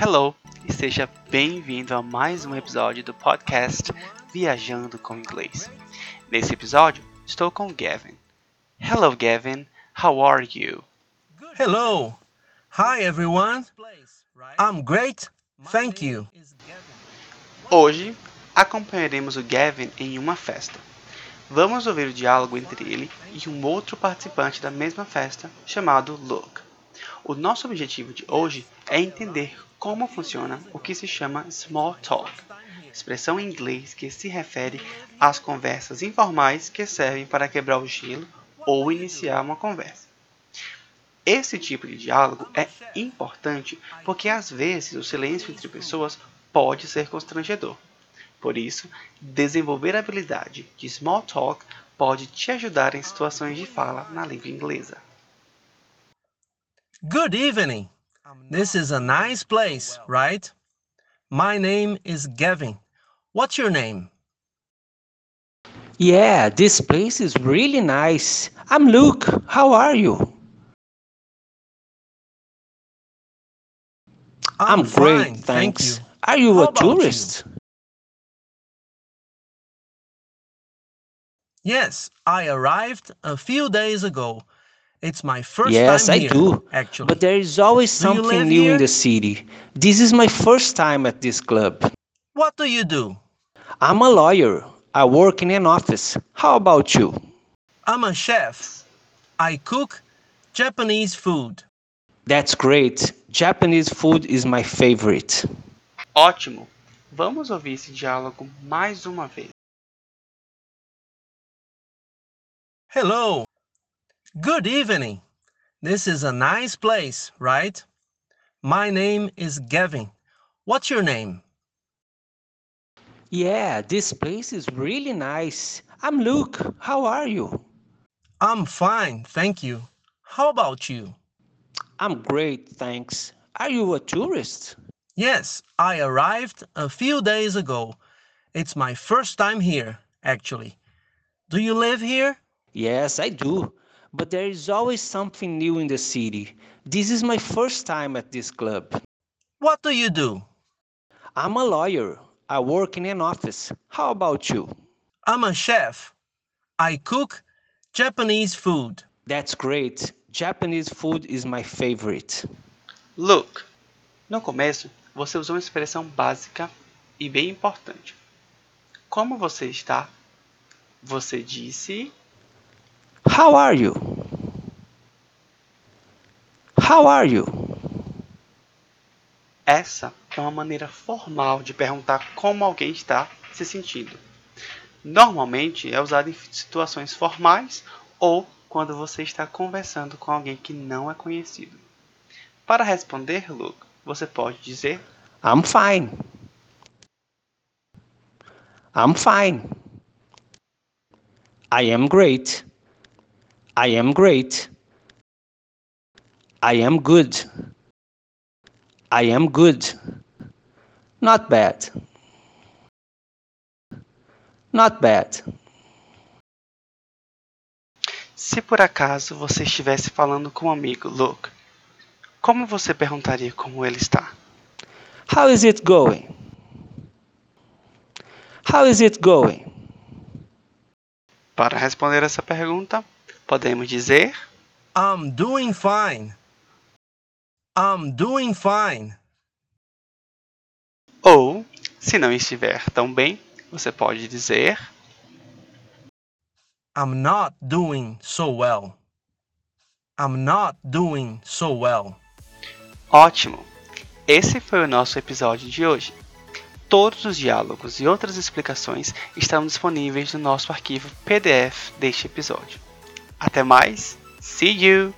Hello e seja bem-vindo a mais um episódio do podcast Viajando com Inglês. Nesse episódio, estou com Gavin. Hello, Gavin. How are you? Hello. Hi, everyone. I'm great. Thank you. Hoje, acompanharemos o Gavin em uma festa. Vamos ouvir o diálogo entre ele e um outro participante da mesma festa, chamado Luke. O nosso objetivo de hoje é entender como funciona o que se chama small talk, expressão em inglês que se refere às conversas informais que servem para quebrar o gelo ou iniciar uma conversa. Esse tipo de diálogo é importante porque às vezes o silêncio entre pessoas pode ser constrangedor. Por isso, desenvolver a habilidade de small talk pode te ajudar em situações de fala na língua inglesa. Good evening. This is a nice place, right? My name is Gavin. What's your name? Yeah, this place is really nice. I'm Luke. How are you? I'm, great, fine, thanks. Thank you. Are you How a about you? tourist? Yes, I arrived a few days ago. It's my first yes, time I here, do. actually. But there is always Do something new here? in the city. This is my first time at this club. What do you do? I'm a lawyer. I work in an office. How about you? I'm a chef. I cook Japanese food. That's great. Japanese food is my favorite. Ótimo! Vamos ouvir esse diálogo mais uma vez. Hello. Good evening. This is a nice place, right? My name is Gavin. What's your name? Yeah, this place is really nice. I'm Luke. How are you? I'm fine, thank you. How about you? I'm great, thanks. Are you a tourist? Yes, I arrived a few days ago. It's my first time here, actually. Do you live here? Yes, I do. But there is always something new in the city. This is my first time at this club. What do you do? I'm a lawyer. I work in an office. How about you? I'm a chef. I cook Japanese food. That's great. Japanese food is my favorite. Look. No começo, você usou uma expressão básica e bem importante. Como você está? Você disse How are you? How are you? Essa é uma maneira formal de perguntar como alguém está se sentindo. Normalmente é usada em situações formais ou quando você está conversando com alguém que não é conhecido. Para responder, Luke, você pode dizer I'm fine. I'm fine. I am great. I am great. I am good. I am good. Not bad. Not bad. Se por acaso você estivesse falando com um amigo, Luke, como você perguntaria como ele está? How is it going? How is it going? Para responder essa pergunta, podemos dizer I'm doing fine. I'm doing fine. ou, se não estiver tão bem, você pode dizer I'm not doing so well. I'm not doing so well. Ótimo! Esse foi o nosso episódio de hoje. Todos os diálogos e outras explicações estão disponíveis no nosso arquivo PDF deste episódio. Até mais! See you!